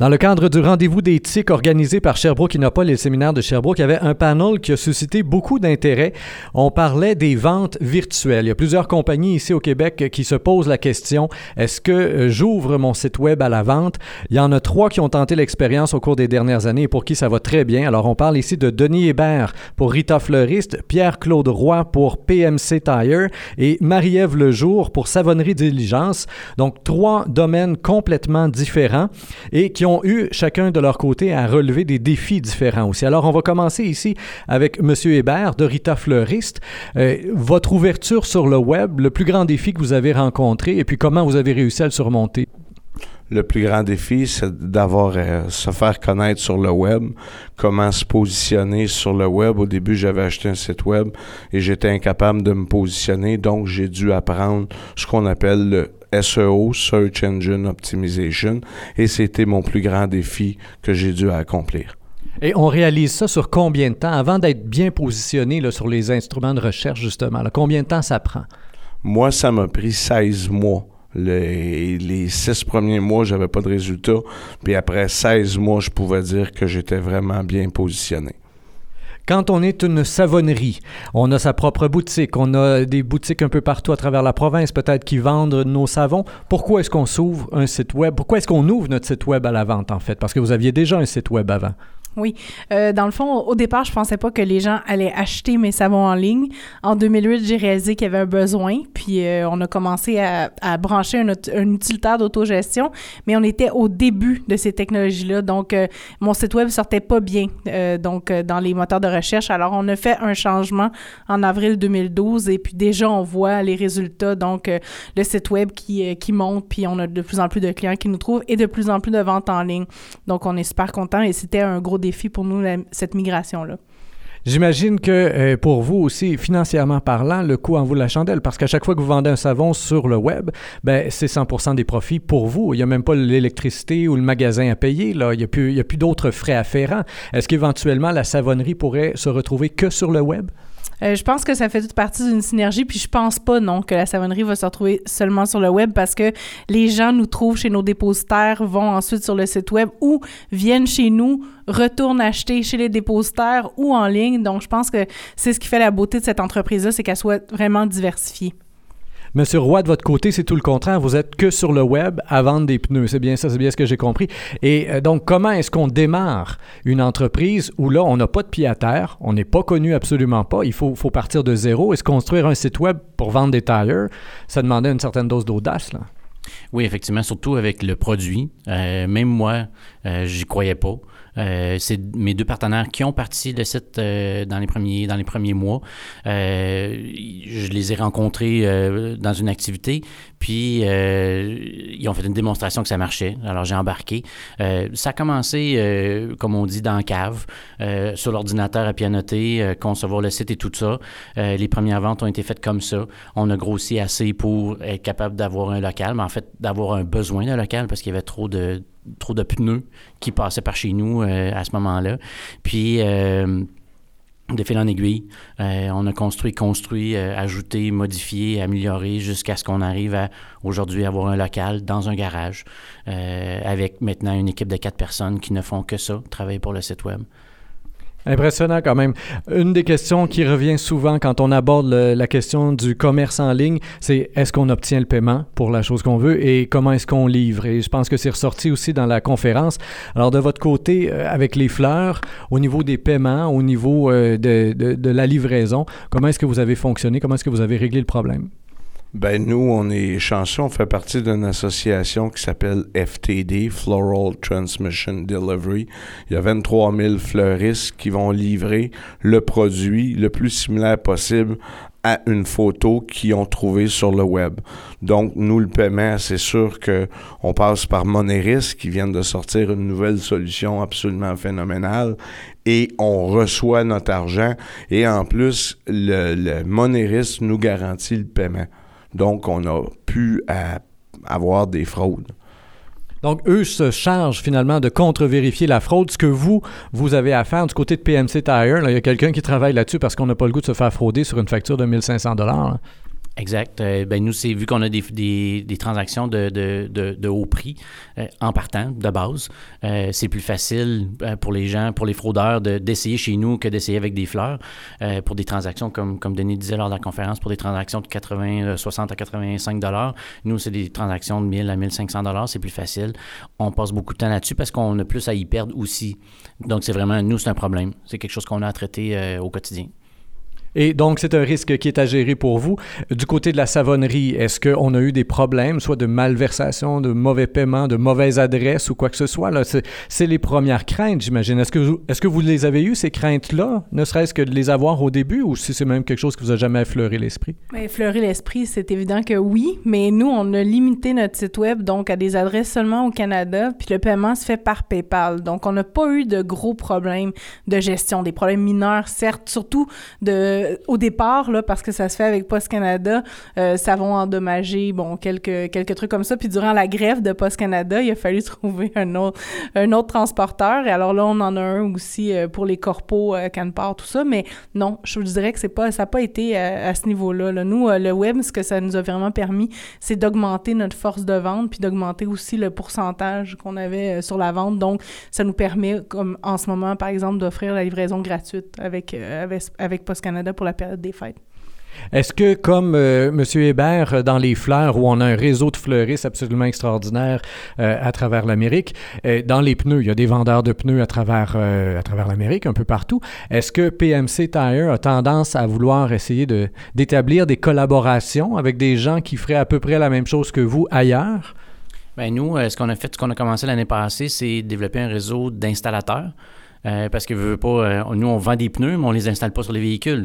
Dans le cadre du rendez-vous d'éthique organisé par Sherbrooke Innopol et le séminaire de Sherbrooke, il y avait un panel qui a suscité beaucoup d'intérêt. On parlait des ventes virtuelles. Il y a plusieurs compagnies ici au Québec qui se posent la question est-ce que euh, j'ouvre mon site web à la vente? Il y en a trois qui ont tenté l'expérience au cours des dernières années et pour qui ça va très bien. Alors, on parle ici de Denis Hébert pour Rita Fleuriste, Pierre-Claude Roy pour PMC Tire et Marie-Ève Lejour pour Savonnerie Diligence. Donc, trois domaines complètement différents et qui ont ont eu chacun de leur côté à relever des défis différents aussi. Alors, on va commencer ici avec M. Hébert de Rita Fleuriste. Euh, votre ouverture sur le web, le plus grand défi que vous avez rencontré et puis comment vous avez réussi à le surmonter? Le plus grand défi, c'est d'avoir euh, se faire connaître sur le web, comment se positionner sur le web. Au début, j'avais acheté un site web et j'étais incapable de me positionner, donc j'ai dû apprendre ce qu'on appelle le SEO, Search Engine Optimization, et c'était mon plus grand défi que j'ai dû accomplir. Et on réalise ça sur combien de temps avant d'être bien positionné là, sur les instruments de recherche, justement? combien de temps ça prend? Moi, ça m'a pris 16 mois. Les, les six premiers mois, j'avais pas de résultat. Puis après 16 mois, je pouvais dire que j'étais vraiment bien positionné. Quand on est une savonnerie, on a sa propre boutique, on a des boutiques un peu partout à travers la province, peut-être qui vendent nos savons. Pourquoi est-ce qu'on s'ouvre un site web? Pourquoi est-ce qu'on ouvre notre site web à la vente, en fait? Parce que vous aviez déjà un site web avant. Oui. Euh, dans le fond, au départ, je pensais pas que les gens allaient acheter mes savons en ligne. En 2008, j'ai réalisé qu'il y avait un besoin, puis euh, on a commencé à, brancher un, utilitaire d'autogestion, mais on était au début de ces technologies-là, donc euh, mon site web sortait pas bien, donc dans les moteurs de recherche. Alors, on a fait un changement en avril 2012, et puis déjà, on voit les résultats, donc le site web qui, monte, puis on a de plus en plus de clients qui nous trouvent, et de plus en plus de ventes en ligne. Donc, on est super content, et c'était un gros défi pour nous, cette migration-là? J'imagine que euh, pour vous aussi, financièrement parlant, le coût en vaut la chandelle parce qu'à chaque fois que vous vendez un savon sur le web, ben, c'est 100% des profits pour vous. Il n'y a même pas l'électricité ou le magasin à payer. Là. Il n'y a plus, plus d'autres frais afférents. Est-ce qu'éventuellement la savonnerie pourrait se retrouver que sur le web? Euh, je pense que ça fait toute partie d'une synergie, puis je pense pas, non, que la savonnerie va se retrouver seulement sur le web parce que les gens nous trouvent chez nos dépositaires, vont ensuite sur le site web ou viennent chez nous, retournent acheter chez les dépositaires ou en ligne. Donc, je pense que c'est ce qui fait la beauté de cette entreprise-là, c'est qu'elle soit vraiment diversifiée. Monsieur Roy, de votre côté, c'est tout le contraire. Vous êtes que sur le web à vendre des pneus. C'est bien ça, c'est bien ce que j'ai compris. Et euh, donc, comment est-ce qu'on démarre une entreprise où là, on n'a pas de pied à terre, on n'est pas connu absolument pas, il faut, partir de zéro? Et se construire un site web pour vendre des tires, ça demandait une certaine dose d'audace. Oui, effectivement, surtout avec le produit. Euh, même moi, euh, j'y croyais pas. Euh, c'est mes deux partenaires qui ont parti le site euh, dans, les premiers, dans les premiers mois. Euh, je les ai rencontrés dans une activité, puis ils ont fait une démonstration que ça marchait. Alors j'ai embarqué. ça a commencé, comme on dit, dans la cave, sur l'ordinateur à pianoter, concevoir le site et tout ça. les premières ventes ont été faites comme ça. On a grossi assez pour être capable d'avoir un local, mais en fait d'avoir un besoin d'un local parce qu'il y avait trop de trop de pneus qui passaient par chez nous euh, à ce moment-là. Puis, euh, de fil en aiguille, euh, on a construit, construit, ajouté, modifié, amélioré jusqu'à ce qu'on arrive à aujourd'hui avoir un local dans un garage avec maintenant une équipe de quatre personnes qui ne font que ça, travailler pour le site web. Impressionnant quand même. Une des questions qui revient souvent quand on aborde la question du commerce en ligne, c'est est-ce qu'on obtient le paiement pour la chose qu'on veut et comment est-ce qu'on livre? Et je pense que c'est ressorti aussi dans la conférence. Alors de votre côté, euh, avec les fleurs, au niveau des paiements, au niveau euh, de, de la livraison, comment est-ce que vous avez fonctionné? Comment est-ce que vous avez réglé le problème? Ben nous, on est chanceux, on fait partie d'une association qui s'appelle FTD, Floral Transmission Delivery. Il y a 23 000 fleuristes qui vont livrer le produit le plus similaire possible à une photo qu'ils ont trouvée sur le web. Donc, nous, le paiement, c'est sûr que on passe par Moneris qui vient de sortir une nouvelle solution absolument phénoménale et on reçoit notre argent et en plus, le, le Moneris nous garantit le paiement. Donc, on a pu avoir des fraudes. Donc, eux se chargent finalement de contre-vérifier la fraude. Ce que vous, vous avez à faire du côté de PMC Tire, il y a quelqu'un qui travaille là-dessus parce qu'on n'a pas le goût de se faire frauder sur une facture de 1500 dollars. Exact. Euh, ben nous, c'est vu qu'on a des, des, des transactions de, de, de, de, haut prix euh, en partant de base, euh, c'est plus facile pour les gens, pour les fraudeurs, d'essayer chez nous que d'essayer avec des fleurs. pour des transactions, comme, comme Denis disait lors de la conférence, pour des transactions de 80, 60 à 85 dollars, nous, c'est des transactions de 1000 à 1500 dollars, c'est plus facile. On passe beaucoup de temps là-dessus parce qu'on a plus à y perdre aussi. Donc, c'est vraiment, nous, c'est un problème. C'est quelque chose qu'on a à traiter au quotidien. Et donc, c'est un risque qui est à gérer pour vous. Du côté de la savonnerie, est-ce qu'on a eu des problèmes, soit de malversation, de mauvais paiement, de mauvaise adresse ou quoi que ce soit? C'est, les premières craintes, j'imagine. Est-ce que, vous, les avez eues, ces craintes-là, ne serait-ce que de les avoir au début, ou si c'est même quelque chose qui vous a jamais effleuré l'esprit? Bien, effleuré l'esprit, c'est évident que oui, mais nous, on a limité notre site web donc à des adresses seulement au Canada, puis le paiement se fait par PayPal. Donc, on n'a pas eu de gros problèmes de gestion, des problèmes mineurs, certes, surtout de au départ, là, parce que ça se fait avec Post Canada, euh, ça va endommager, bon, quelques, quelques trucs comme ça. Puis durant la grève de Post Canada, il a fallu trouver un autre, un autre transporteur. Et alors là, on en a un aussi euh, pour les corpos, euh, Canpar, tout ça. Mais non, je vous dirais que c'est pas, ça n'a pas été à, ce niveau-là. Là. Nous, le web, ce que ça nous a vraiment permis, c'est d'augmenter notre force de vente, puis d'augmenter aussi le pourcentage qu'on avait sur la vente. Donc, ça nous permet, comme en ce moment, par exemple, d'offrir la livraison gratuite avec, avec, avec Post Canada pour la période des fêtes. Est-ce que, comme euh, M. Hébert, euh, dans les fleurs, où on a un réseau de fleuristes absolument extraordinaire euh, à travers l'Amérique, dans les pneus, il y a des vendeurs de pneus à travers, à travers l'Amérique, un peu partout, est-ce que PMC Tire a tendance à vouloir essayer de, d'établir des collaborations avec des gens qui feraient à peu près la même chose que vous ailleurs? Bien, nous, ce qu'on a fait, ce qu'on a commencé l'année passée, c'est développer un réseau d'installateurs. Euh, parce que veut pas, euh, nous, on vend des pneus, mais on les installe pas sur les véhicules.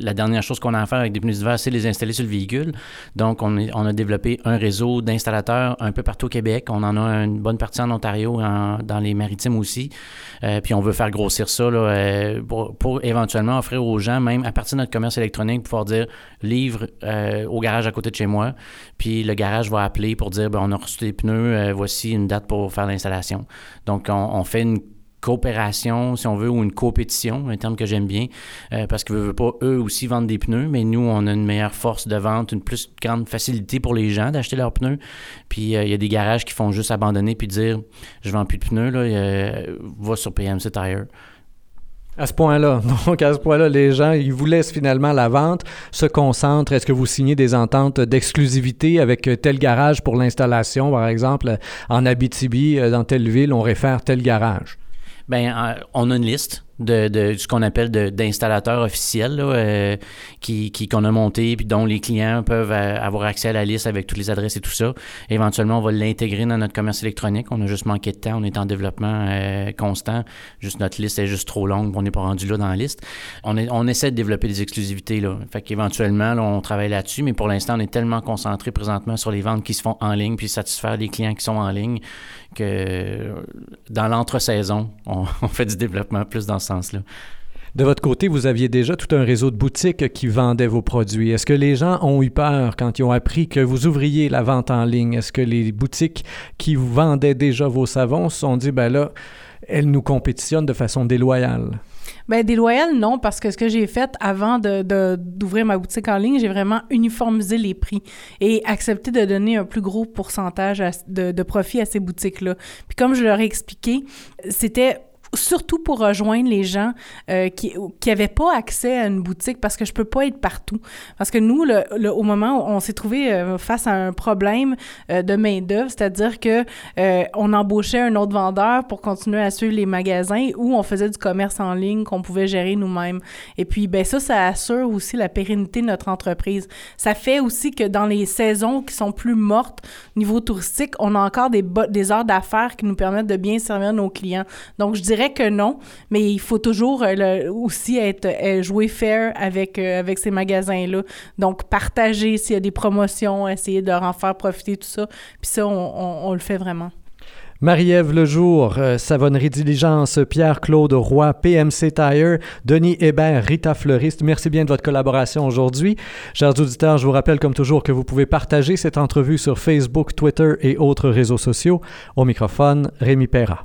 La dernière chose qu'on a à faire avec des pneus d'hiver, c'est les installer sur le véhicule. Donc, on, a développé un réseau d'installateurs un peu partout au Québec. On en a une bonne partie en Ontario, dans les maritimes aussi. Euh, puis, on veut faire grossir ça pour, éventuellement offrir aux gens, même à partir de notre commerce électronique, pouvoir dire livre au garage à côté de chez moi. Puis, le garage va appeler pour dire ben, on a reçu des pneus, voici une date pour faire l'installation. Donc, on, on fait une coopération, si on veut, ou une compétition, un terme que j'aime bien, euh, parce que veulent pas eux aussi vendre des pneus, mais nous, on a une meilleure force de vente, une plus grande facilité pour les gens d'acheter leurs pneus. Puis euh, il y a des garages qui font juste abandonner puis dire je vends plus de pneus, là, euh, va sur PMC Tire. À ce point-là. Donc, à ce point-là, les gens, ils vous laissent finalement la vente, se concentrent. Est-ce que vous signez des ententes d'exclusivité avec tel garage pour l'installation, par exemple, en Abitibi, dans telle ville, on réfère tel garage? Bien, euh, on a une liste de, ce qu'on appelle d'installateurs officiels euh, qui qu'on a monté puis dont les clients peuvent euh, avoir accès à la liste avec toutes les adresses et tout ça. éventuellement, on va l'intégrer dans notre commerce électronique. On a juste manqué de temps, on est en développement euh, constant. Juste notre liste est juste trop longue, on n'est pas rendu là dans la liste. On, est, on essaie de développer des exclusivités là. Fait qu'éventuellement, on travaille là-dessus, mais pour l'instant, on est tellement concentré présentement sur les ventes qui se font en ligne puis satisfaire les clients qui sont en ligne que dans l'entre-saison, on, fait du développement plus dans sens-là. De votre côté, vous aviez déjà tout un réseau de boutiques qui vendaient vos produits. Est-ce que les gens ont eu peur quand ils ont appris que vous ouvriez la vente en ligne? Est-ce que les boutiques qui vous vendaient déjà vos savons se sont dit, ben là, elles nous compétitionnent de façon déloyale? Bien, déloyale, non, parce que ce que j'ai fait avant de, d'ouvrir ma boutique en ligne, j'ai vraiment uniformisé les prix et accepté de donner un plus gros pourcentage de, de profit à ces boutiques-là. Puis comme je leur ai expliqué, c'était surtout pour rejoindre les gens euh, qui n'avaient pas accès à une boutique parce que je peux pas être partout. Parce que nous, le, au moment où on s'est trouvé euh, face à un problème euh, de main-d'œuvre, c'est-à-dire que on embauchait un autre vendeur pour continuer à suivre les magasins ou on faisait du commerce en ligne qu'on pouvait gérer nous-mêmes. Et puis, ben ça, ça assure aussi la pérennité de notre entreprise. Ça fait aussi que dans les saisons qui sont plus mortes niveau touristique, on a encore des, des heures d'affaires qui nous permettent de bien servir nos clients. Donc, je dirais que non, mais il faut toujours euh, aussi être euh, jouer fair avec euh, avec ces magasins là. Donc partager s'il y a des promotions, essayer de leur en faire profiter tout ça. Puis ça, on, le fait vraiment. Marie-Ève Lejour, Savonnerie Diligence, Pierre-Claude Roy, PMC Tire, Denis Hébert, Rita Fleuriste, merci bien de votre collaboration aujourd'hui. Chers auditeurs, je vous rappelle comme toujours que vous pouvez partager cette entrevue sur Facebook, Twitter et autres réseaux sociaux. Au microphone, Rémi Perra.